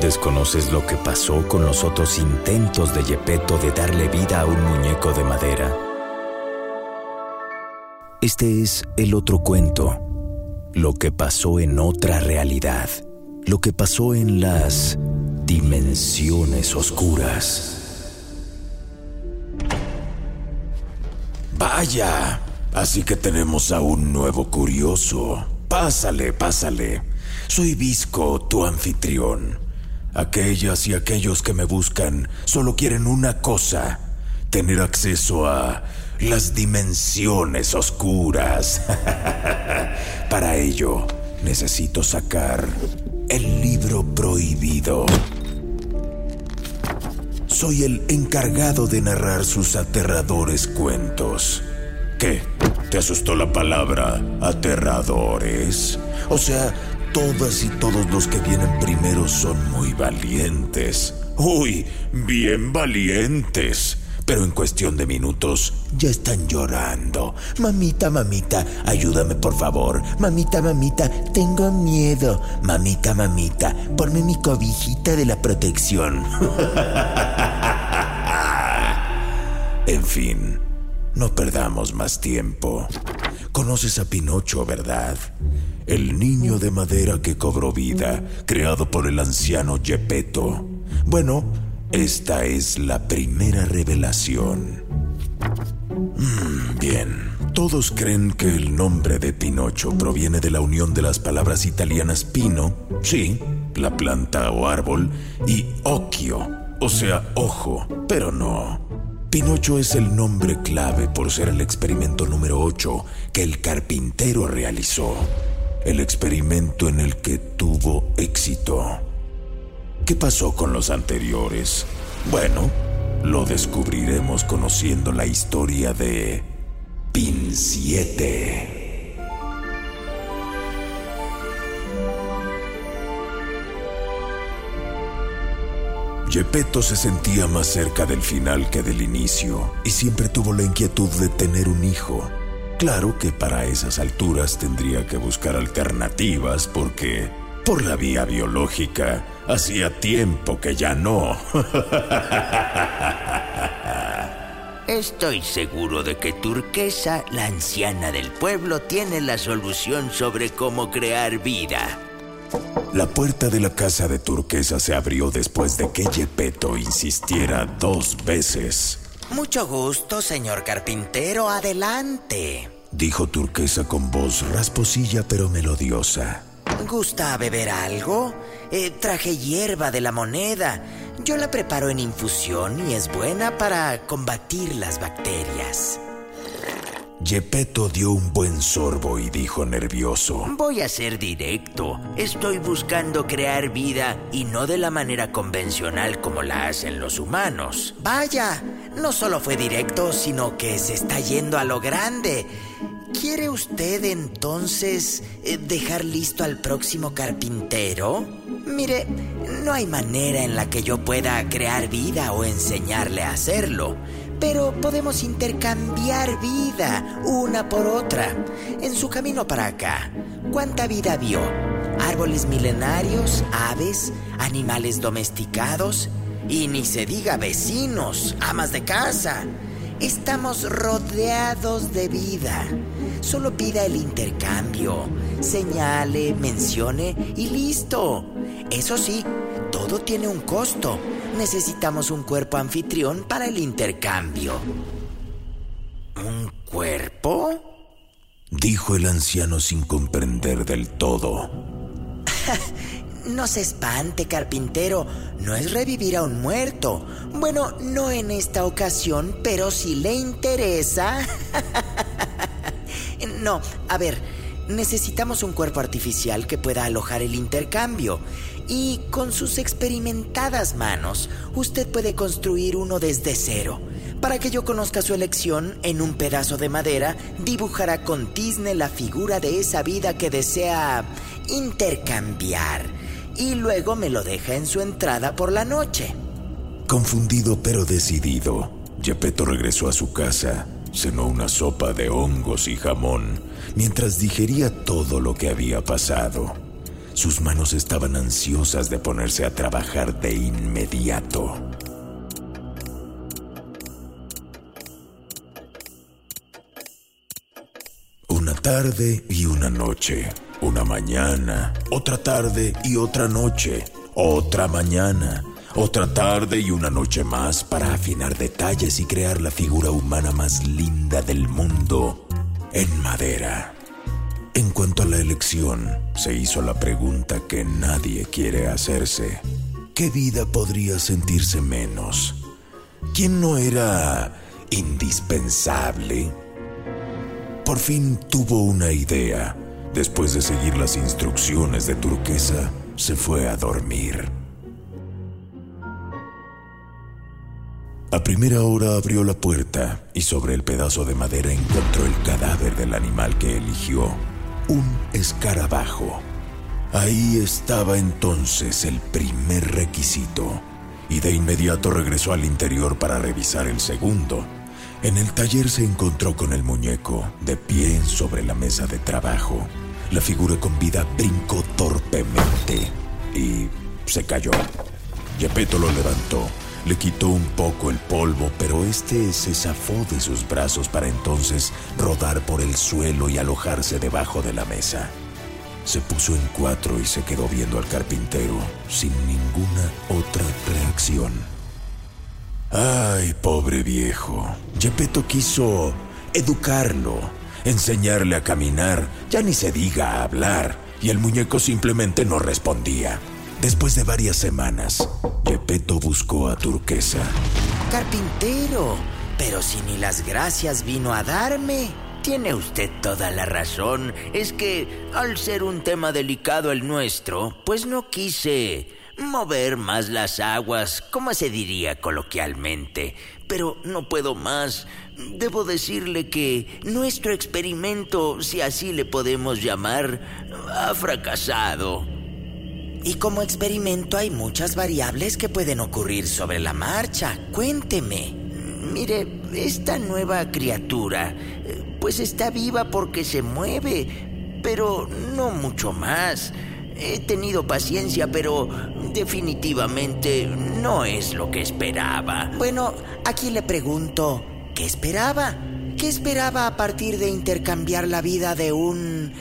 Desconoces lo que pasó con los otros intentos de Gepetto de darle vida a un muñeco de madera. Este es el otro cuento, lo que pasó en otra realidad, lo que pasó en las dimensiones oscuras. Vaya, así que tenemos a un nuevo curioso. Pásale, pásale. Soy Visco, tu anfitrión. Aquellas y aquellos que me buscan solo quieren una cosa, tener acceso a las dimensiones oscuras. Para ello, necesito sacar el libro prohibido. Soy el encargado de narrar sus aterradores cuentos. ¿Qué? ¿Te asustó la palabra aterradores? O sea, Todas y todos los que vienen primero son muy valientes. Uy, bien valientes. Pero en cuestión de minutos ya están llorando. Mamita, mamita, ayúdame por favor. Mamita, mamita, tengo miedo. Mamita, mamita, ponme mi cobijita de la protección. en fin, no perdamos más tiempo. Conoces a Pinocho, ¿verdad? El niño de madera que cobró vida, creado por el anciano Gepetto. Bueno, esta es la primera revelación. Mm, bien, todos creen que el nombre de Pinocho proviene de la unión de las palabras italianas pino, sí, la planta o árbol, y occhio, o sea, ojo, pero no. Pinocho es el nombre clave por ser el experimento número 8 que el carpintero realizó el experimento en el que tuvo éxito. ¿Qué pasó con los anteriores? Bueno, lo descubriremos conociendo la historia de Pin 7. Gepetto se sentía más cerca del final que del inicio y siempre tuvo la inquietud de tener un hijo. Claro que para esas alturas tendría que buscar alternativas porque, por la vía biológica, hacía tiempo que ya no. Estoy seguro de que Turquesa, la anciana del pueblo, tiene la solución sobre cómo crear vida. La puerta de la casa de Turquesa se abrió después de que Gepetto insistiera dos veces. Mucho gusto, señor carpintero, adelante. Dijo Turquesa con voz rasposilla pero melodiosa. ¿Gusta beber algo? Eh, traje hierba de la moneda. Yo la preparo en infusión y es buena para combatir las bacterias. Gepetto dio un buen sorbo y dijo nervioso. Voy a ser directo. Estoy buscando crear vida y no de la manera convencional como la hacen los humanos. Vaya, no solo fue directo, sino que se está yendo a lo grande. ¿Quiere usted entonces eh, dejar listo al próximo carpintero? Mire, no hay manera en la que yo pueda crear vida o enseñarle a hacerlo pero podemos intercambiar vida una por otra. En su camino para acá, ¿cuánta vida vio? Árboles milenarios, aves, animales domesticados y ni se diga vecinos, amas de casa. Estamos rodeados de vida. Solo pida el intercambio, señale, mencione y listo. Eso sí, todo tiene un costo. Necesitamos un cuerpo anfitrión para el intercambio. ¿Un cuerpo? Dijo el anciano sin comprender del todo. no se espante, carpintero. No es revivir a un muerto. Bueno, no en esta ocasión, pero si le interesa. no, a ver, necesitamos un cuerpo artificial que pueda alojar el intercambio. Y con sus experimentadas manos, usted puede construir uno desde cero. Para que yo conozca su elección, en un pedazo de madera dibujará con tizne la figura de esa vida que desea intercambiar. Y luego me lo deja en su entrada por la noche. Confundido pero decidido, Gepetto regresó a su casa, cenó una sopa de hongos y jamón, mientras digería todo lo que había pasado. Sus manos estaban ansiosas de ponerse a trabajar de inmediato. Una tarde y una noche, una mañana, otra tarde y otra noche, otra mañana, otra tarde y una noche más para afinar detalles y crear la figura humana más linda del mundo en madera. En cuanto a la elección, se hizo la pregunta que nadie quiere hacerse. ¿Qué vida podría sentirse menos? ¿Quién no era indispensable? Por fin tuvo una idea. Después de seguir las instrucciones de Turquesa, se fue a dormir. A primera hora abrió la puerta y sobre el pedazo de madera encontró el cadáver del animal que eligió un escarabajo. Ahí estaba entonces el primer requisito, y de inmediato regresó al interior para revisar el segundo. En el taller se encontró con el muñeco, de pie sobre la mesa de trabajo. La figura con vida brincó torpemente y se cayó. Gepetto lo levantó le quitó un poco el polvo, pero este se zafó de sus brazos para entonces rodar por el suelo y alojarse debajo de la mesa. Se puso en cuatro y se quedó viendo al carpintero sin ninguna otra reacción. Ay, pobre viejo. Gepetto quiso educarlo, enseñarle a caminar, ya ni se diga a hablar, y el muñeco simplemente no respondía. Después de varias semanas, Gepetto buscó a Turquesa. Carpintero, pero si ni las gracias vino a darme. Tiene usted toda la razón. Es que, al ser un tema delicado el nuestro, pues no quise mover más las aguas, como se diría coloquialmente. Pero no puedo más. Debo decirle que nuestro experimento, si así le podemos llamar, ha fracasado. Y como experimento hay muchas variables que pueden ocurrir sobre la marcha. Cuénteme. Mire, esta nueva criatura, pues está viva porque se mueve, pero no mucho más. He tenido paciencia, pero definitivamente no es lo que esperaba. Bueno, aquí le pregunto, ¿qué esperaba? ¿Qué esperaba a partir de intercambiar la vida de un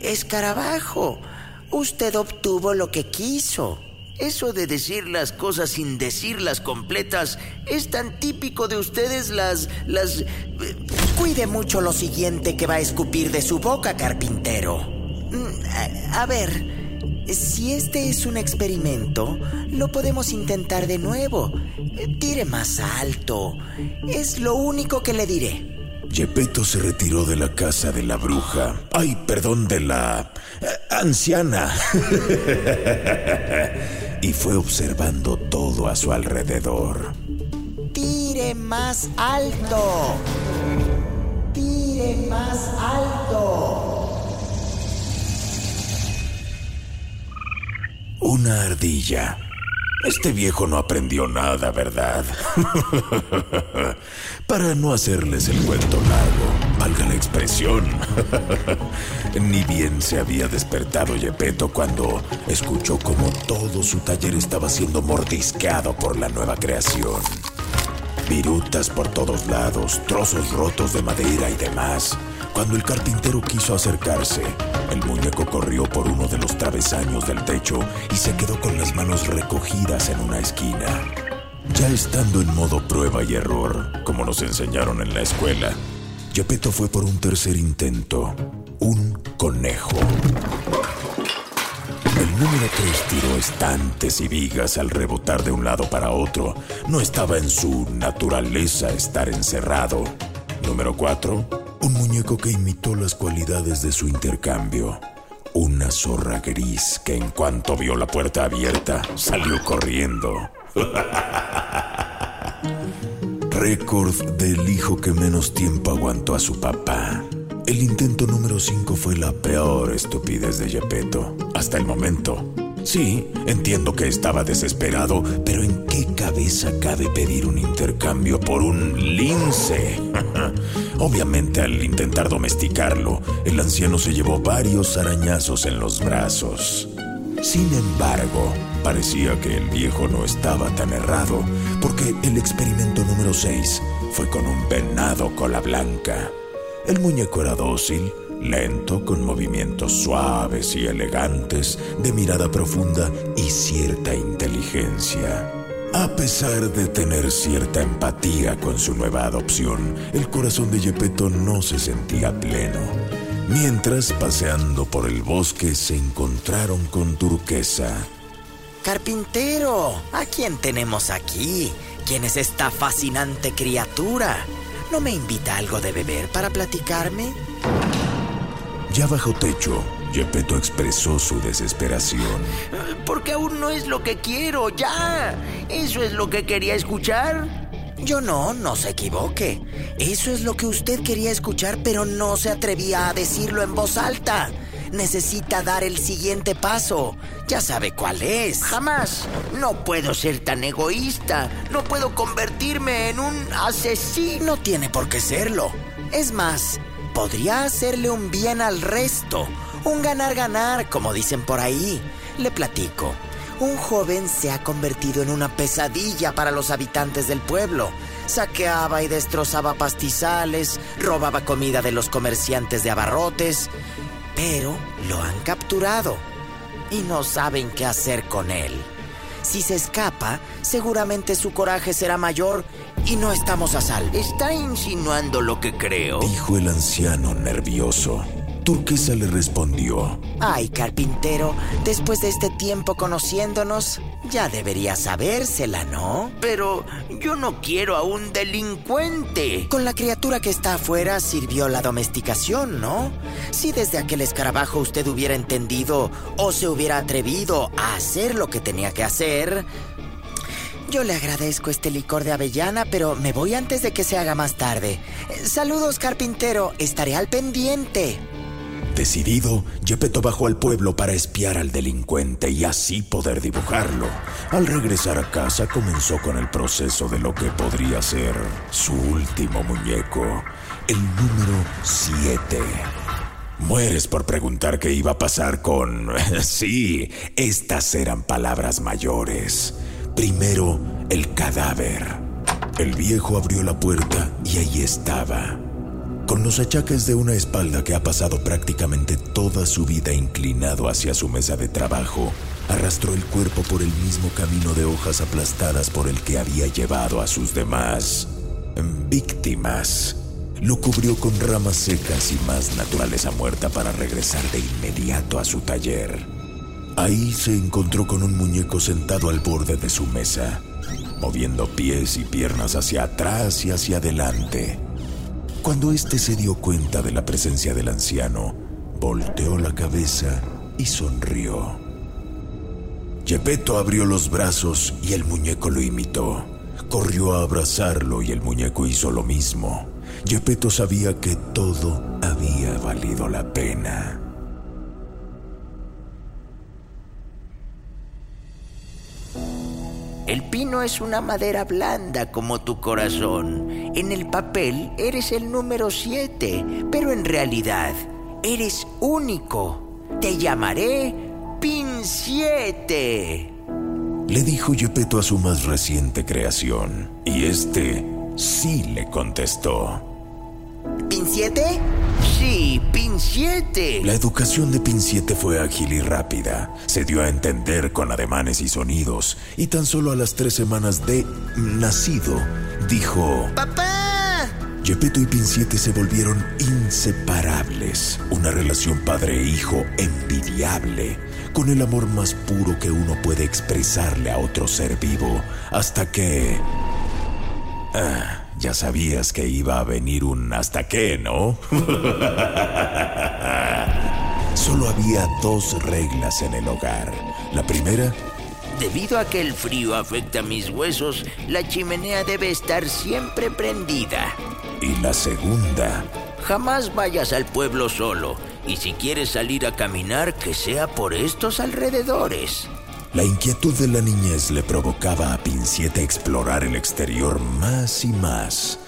escarabajo? Usted obtuvo lo que quiso. Eso de decir las cosas sin decirlas completas es tan típico de ustedes las... las... Eh, cuide mucho lo siguiente que va a escupir de su boca, carpintero. Mm, a, ver, si este es un experimento, lo podemos intentar de nuevo. Tire más alto. Es lo único que le diré. Gepetto se retiró de la casa de la bruja. Ay, perdón, de la eh, anciana. y fue observando todo a su alrededor. Tire más alto. Tire más alto. Una ardilla este viejo no aprendió nada, ¿verdad? Para no hacerles el cuento largo, valga la expresión. Ni bien se había despertado Yepeto cuando escuchó como todo su taller estaba siendo mordisqueado por la nueva creación. virutas por todos lados, trozos rotos de madera y demás. Cuando el carpintero quiso acercarse, el muñeco corrió por uno de los travesaños del techo y se quedó con las manos recogidas en una esquina. Ya estando en modo prueba y error, como nos enseñaron en la escuela, Gepetto fue por un tercer intento, un conejo. El número 3 tiró estantes y vigas al rebotar de un lado para otro. No estaba en su naturaleza estar encerrado. Número 4. Un muñeco que imitó las cualidades de su intercambio. Una zorra gris que en cuanto vio la puerta abierta salió corriendo. Récord del hijo que menos tiempo aguantó a su papá. El intento número 5 fue la peor estupidez de Gepetto hasta el momento. Sí, entiendo que estaba desesperado, pero ¿en qué cabeza cabe pedir un intercambio por un lince? Obviamente al intentar domesticarlo, el anciano se llevó varios arañazos en los brazos. Sin embargo, parecía que el viejo no estaba tan errado, porque el experimento número 6 fue con un venado cola blanca. El muñeco era dócil, lento, con movimientos suaves y elegantes, de mirada profunda y cierta inteligencia. A pesar de tener cierta empatía con su nueva adopción, el corazón de Gepetto no se sentía pleno. Mientras, paseando por el bosque, se encontraron con Turquesa. Carpintero, ¿a quién tenemos aquí? ¿Quién es esta fascinante criatura? ¿No me invita algo de beber para platicarme? Ya bajo techo, Gepetto expresó su desesperación. Porque aún no es lo que quiero, ya. ¿Eso es lo que quería escuchar? Yo no, no se equivoque. Eso es lo que usted quería escuchar, pero no se atrevía a decirlo en voz alta necesita dar el siguiente paso. Ya sabe cuál es. Jamás. No puedo ser tan egoísta. No puedo convertirme en un asesino. Tiene por qué serlo. Es más, podría hacerle un bien al resto. Un ganar-ganar, como dicen por ahí. Le platico. Un joven se ha convertido en una pesadilla para los habitantes del pueblo. Saqueaba y destrozaba pastizales, robaba comida de los comerciantes de abarrotes pero lo han capturado y no saben qué hacer con él. Si se escapa, seguramente su coraje será mayor y no estamos a salvo. ¿Está insinuando lo que creo? Dijo el anciano nervioso. Turquesa le respondió. Ay, carpintero, después de este tiempo conociéndonos, ya debería sabérsela, ¿no? Pero yo no quiero a un delincuente. Con la criatura que está afuera sirvió la domesticación, ¿no? Si desde aquel escarabajo usted hubiera entendido o se hubiera atrevido a hacer lo que tenía que hacer, yo le agradezco este licor de avellana, pero me voy antes de que se haga más tarde. Saludos, carpintero. Estaré al pendiente. Decidido, Gepetto bajó al pueblo para espiar al delincuente y así poder dibujarlo. Al regresar a casa comenzó con el proceso de lo que podría ser su último muñeco, el número 7. Mueres por preguntar qué iba a pasar con... sí, estas eran palabras mayores. Primero, el cadáver. El viejo abrió la puerta y ahí estaba con los achaques de una espalda que ha pasado prácticamente toda su vida inclinado hacia su mesa de trabajo, arrastró el cuerpo por el mismo camino de hojas aplastadas por el que había llevado a sus demás víctimas. Lo cubrió con ramas secas y más naturaleza muerta para regresar de inmediato a su taller. Ahí se encontró con un muñeco sentado al borde de su mesa, moviendo pies y piernas hacia atrás y hacia adelante cuando éste se dio cuenta de la presencia del anciano, volteó la cabeza y sonrió. Gepetto abrió los brazos y el muñeco lo imitó. Corrió a abrazarlo y el muñeco hizo lo mismo. Gepetto sabía que todo había valido la pena. El pino es una madera blanda como tu corazón. En el papel eres el número 7, pero en realidad eres único. Te llamaré Pin 7. Le dijo Gepetto a su más reciente creación, y este sí le contestó. ¿Pin 7? Sí, Pin 7. La educación de Pin 7 fue ágil y rápida. Se dio a entender con ademanes y sonidos. Y tan solo a las tres semanas de nacido, dijo... ¡Papá! Gepetto y Pin 7 se volvieron inseparables. Una relación padre-hijo envidiable. Con el amor más puro que uno puede expresarle a otro ser vivo. Hasta que... Ah, ya sabías que iba a venir un hasta qué, ¿no? Solo había dos reglas en el hogar. La primera... Debido a que el frío afecta mis huesos, la chimenea debe estar siempre prendida. Y la segunda... Jamás vayas al pueblo solo. Y si quieres salir a caminar, que sea por estos alrededores. La inquietud de la niñez le provocaba a Pinciete explorar el exterior más y más.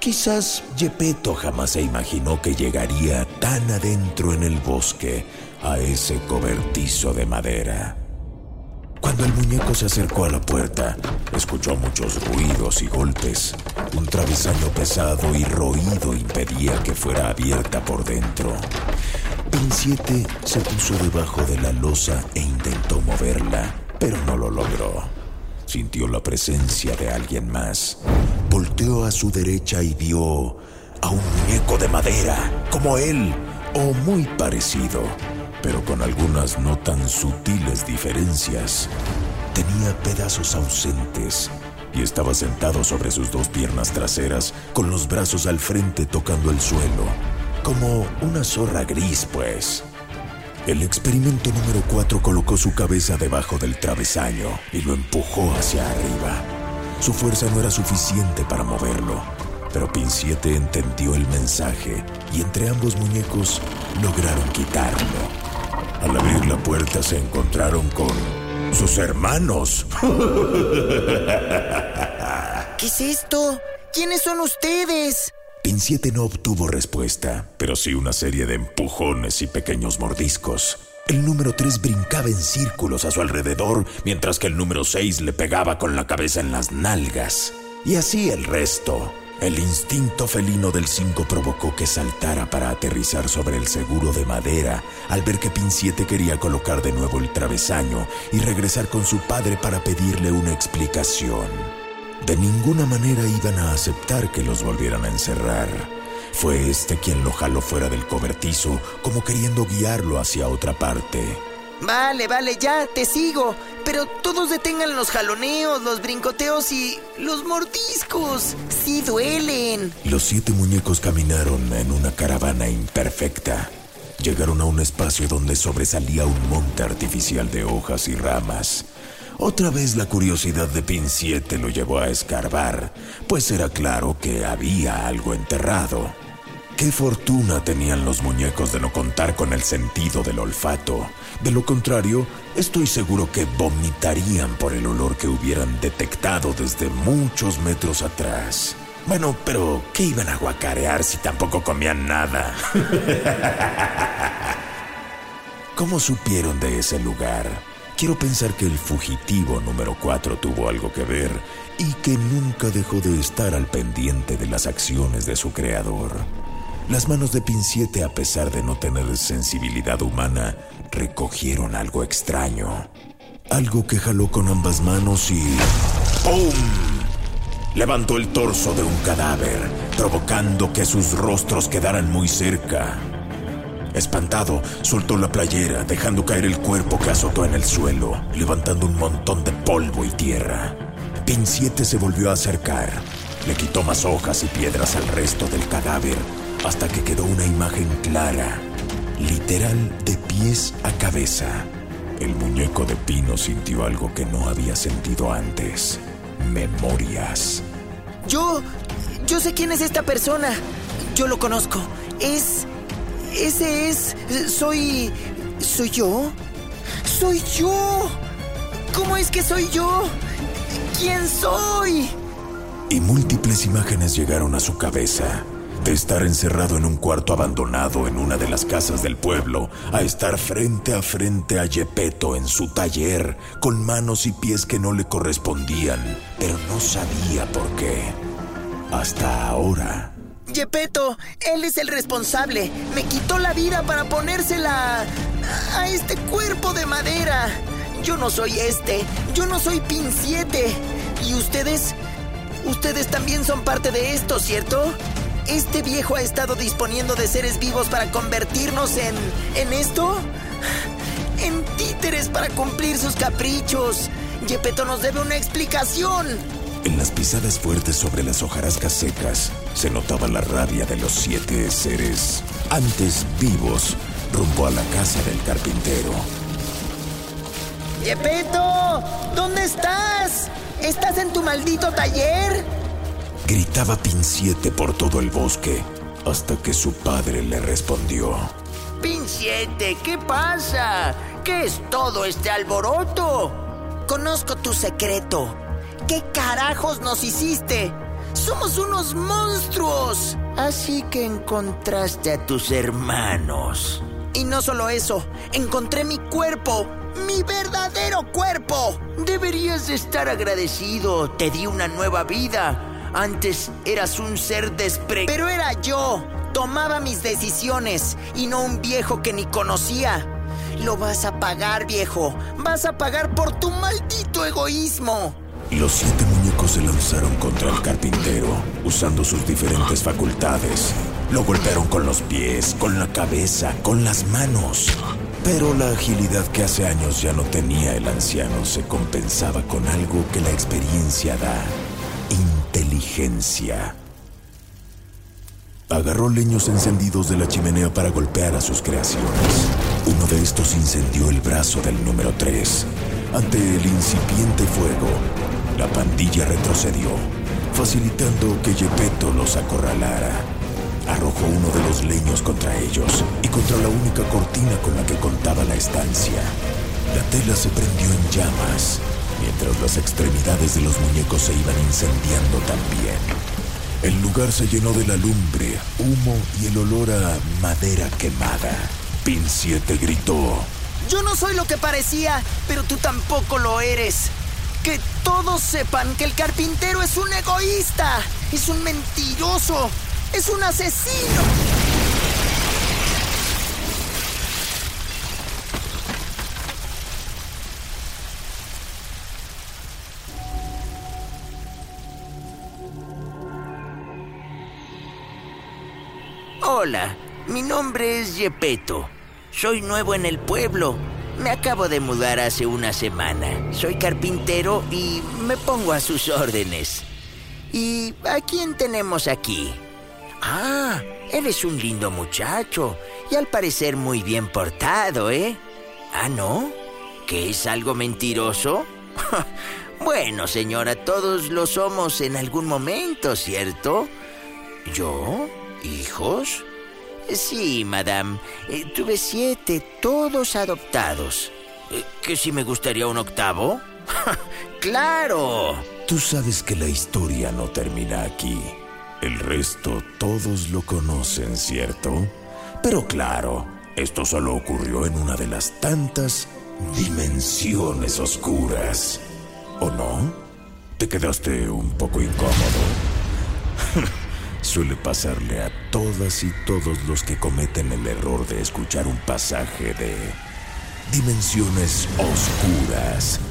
Quizás Gepetto jamás se imaginó que llegaría tan adentro en el bosque a ese cobertizo de madera. Cuando el muñeco se acercó a la puerta, escuchó muchos ruidos y golpes. Un travesaño pesado y roído impedía que fuera abierta por dentro. Pin 7 se puso debajo de la losa e intentó moverla, pero no lo logró. Sintió la presencia de alguien más. Volteó a su derecha y vio a un muñeco de madera, como él, o muy parecido, pero con algunas no tan sutiles diferencias. Tenía pedazos ausentes y estaba sentado sobre sus dos piernas traseras, con los brazos al frente tocando el suelo como una zorra gris, pues. El experimento número 4 colocó su cabeza debajo del travesaño y lo empujó hacia arriba. Su fuerza no era suficiente para moverlo, pero Pin 7 entendió el mensaje y entre ambos muñecos lograron quitarlo. Al abrir la puerta se encontraron con sus hermanos. ¿Qué es esto? ¿Quiénes son ustedes? Pin 7 no obtuvo respuesta, pero sí una serie de empujones y pequeños mordiscos. El número 3 brincaba en círculos a su alrededor, mientras que el número 6 le pegaba con la cabeza en las nalgas. Y así el resto. El instinto felino del 5 provocó que saltara para aterrizar sobre el seguro de madera al ver que Pin 7 quería colocar de nuevo el travesaño y regresar con su padre para pedirle una explicación. De ninguna manera iban a aceptar que los volvieran a encerrar. Fue este quien lo jaló fuera del cobertizo, como queriendo guiarlo hacia otra parte. Vale, vale, ya, te sigo. Pero todos detengan los jaloneos, los brincoteos y los mordiscos. Sí duelen. Los siete muñecos caminaron en una caravana imperfecta. Llegaron a un espacio donde sobresalía un monte artificial de hojas y ramas. Otra vez la curiosidad de Pin 7 lo llevó a escarbar, pues era claro que había algo enterrado. Qué fortuna tenían los muñecos de no contar con el sentido del olfato. De lo contrario, estoy seguro que vomitarían por el olor que hubieran detectado desde muchos metros atrás. Bueno, pero ¿qué iban a guacarear si tampoco comían nada? ¿Cómo supieron de ese lugar? Quiero pensar que el fugitivo número 4 tuvo algo que ver y que nunca dejó de estar al pendiente de las acciones de su creador. Las manos de Pinciete, a pesar de no tener sensibilidad humana, recogieron algo extraño. Algo que jaló con ambas manos y... ¡Pum! Levantó el torso de un cadáver, provocando que sus rostros quedaran muy cerca. Espantado, soltó la playera, dejando caer el cuerpo que azotó en el suelo, levantando un montón de polvo y tierra. Pin 7 se volvió a acercar. Le quitó más hojas y piedras al resto del cadáver, hasta que quedó una imagen clara, literal de pies a cabeza. El muñeco de Pino sintió algo que no había sentido antes. Memorias. Yo... Yo sé quién es esta persona. Yo lo conozco. Es... Ese es... Soy... ¿Soy yo? ¡Soy yo! ¿Cómo es que soy yo? ¿Quién soy? Y múltiples imágenes llegaron a su cabeza. De estar encerrado en un cuarto abandonado en una de las casas del pueblo, a estar frente a frente a Gepetto en su taller, con manos y pies que no le correspondían, pero no sabía por qué. hasta ahora. Yepeto, él es el responsable. Me quitó la vida para ponérsela a este cuerpo de madera. Yo no soy este. Yo no soy Pin 7. ¿Y ustedes? Ustedes también son parte de esto, ¿cierto? ¿Este viejo ha estado disponiendo de seres vivos para convertirnos en... en esto? En títeres para cumplir sus caprichos. Yepeto nos debe una explicación. En las pisadas fuertes sobre las hojarascas secas se notaba la rabia de los siete seres, antes vivos, rumbo a la casa del carpintero. ¡Yepeto! ¿Dónde estás? ¿Estás en tu maldito taller? Gritaba Pinciete por todo el bosque, hasta que su padre le respondió. Pinciete, ¿qué pasa? ¿Qué es todo este alboroto? Conozco tu secreto. ¿Qué carajos nos hiciste? Somos unos monstruos. Así que encontraste a tus hermanos. Y no solo eso, encontré mi cuerpo, mi verdadero cuerpo. Deberías de estar agradecido. Te di una nueva vida. Antes eras un ser despre... Pero era yo. Tomaba mis decisiones y no un viejo que ni conocía. Lo vas a pagar, viejo. Vas a pagar por tu maldito egoísmo. Los siete muñecos se lanzaron contra el carpintero, usando sus diferentes facultades. Lo golpearon con los pies, con la cabeza, con las manos. Pero la agilidad que hace años ya no tenía el anciano se compensaba con algo que la experiencia da. Inteligencia. Agarró leños encendidos de la chimenea para golpear a sus creaciones. Uno de estos incendió el brazo del número 3. Ante el incipiente fuego, la pandilla retrocedió, facilitando que Yepeto los acorralara. Arrojó uno de los leños contra ellos y contra la única cortina con la que contaba la estancia. La tela se prendió en llamas, mientras las extremidades de los muñecos se iban incendiando también. El lugar se llenó de la lumbre, humo y el olor a madera quemada. Pin 7 gritó. Yo no soy lo que parecía, pero tú tampoco lo eres. Que todos sepan que el carpintero es un egoísta, es un mentiroso, es un asesino. Hola, mi nombre es Yepeto. Soy nuevo en el pueblo. Me acabo de mudar hace una semana. Soy carpintero y me pongo a sus órdenes. ¿Y a quién tenemos aquí? Ah, eres un lindo muchacho y al parecer muy bien portado, ¿eh? Ah, ¿no? ¿Que es algo mentiroso? bueno, señora, todos lo somos en algún momento, ¿cierto? ¿Yo? ¿Hijos? Sí, madame. Eh, tuve siete, todos adoptados. Eh, ¿Que si me gustaría un octavo? ¡Claro! Tú sabes que la historia no termina aquí. El resto todos lo conocen, ¿cierto? Pero claro, esto solo ocurrió en una de las tantas dimensiones oscuras. ¿O no? ¿Te quedaste un poco incómodo? Suele pasarle a todas y todos los que cometen el error de escuchar un pasaje de dimensiones oscuras.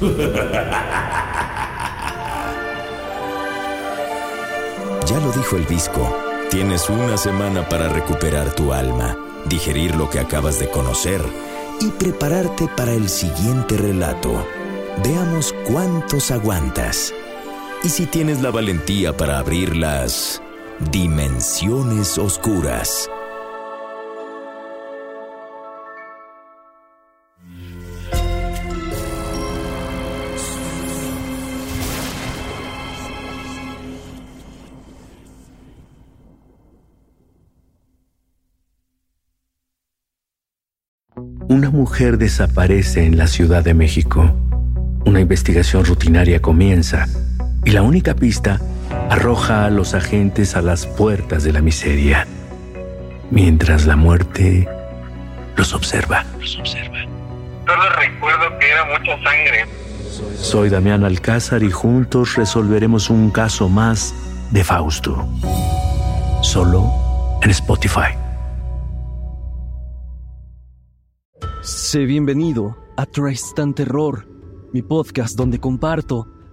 Ya lo dijo el visco. Tienes una semana para recuperar tu alma, digerir lo que acabas de conocer y prepararte para el siguiente relato. Veamos cuántos aguantas. Y si tienes la valentía para abrir las dimensiones oscuras. Una mujer desaparece en la Ciudad de México. Una investigación rutinaria comienza y la única pista arroja a los agentes a las puertas de la miseria, mientras la muerte los observa. Los observa. Solo recuerdo que era mucha sangre. Soy Damián Alcázar y juntos resolveremos un caso más de Fausto. Solo en Spotify. Sé bienvenido a Tristan Terror, mi podcast donde comparto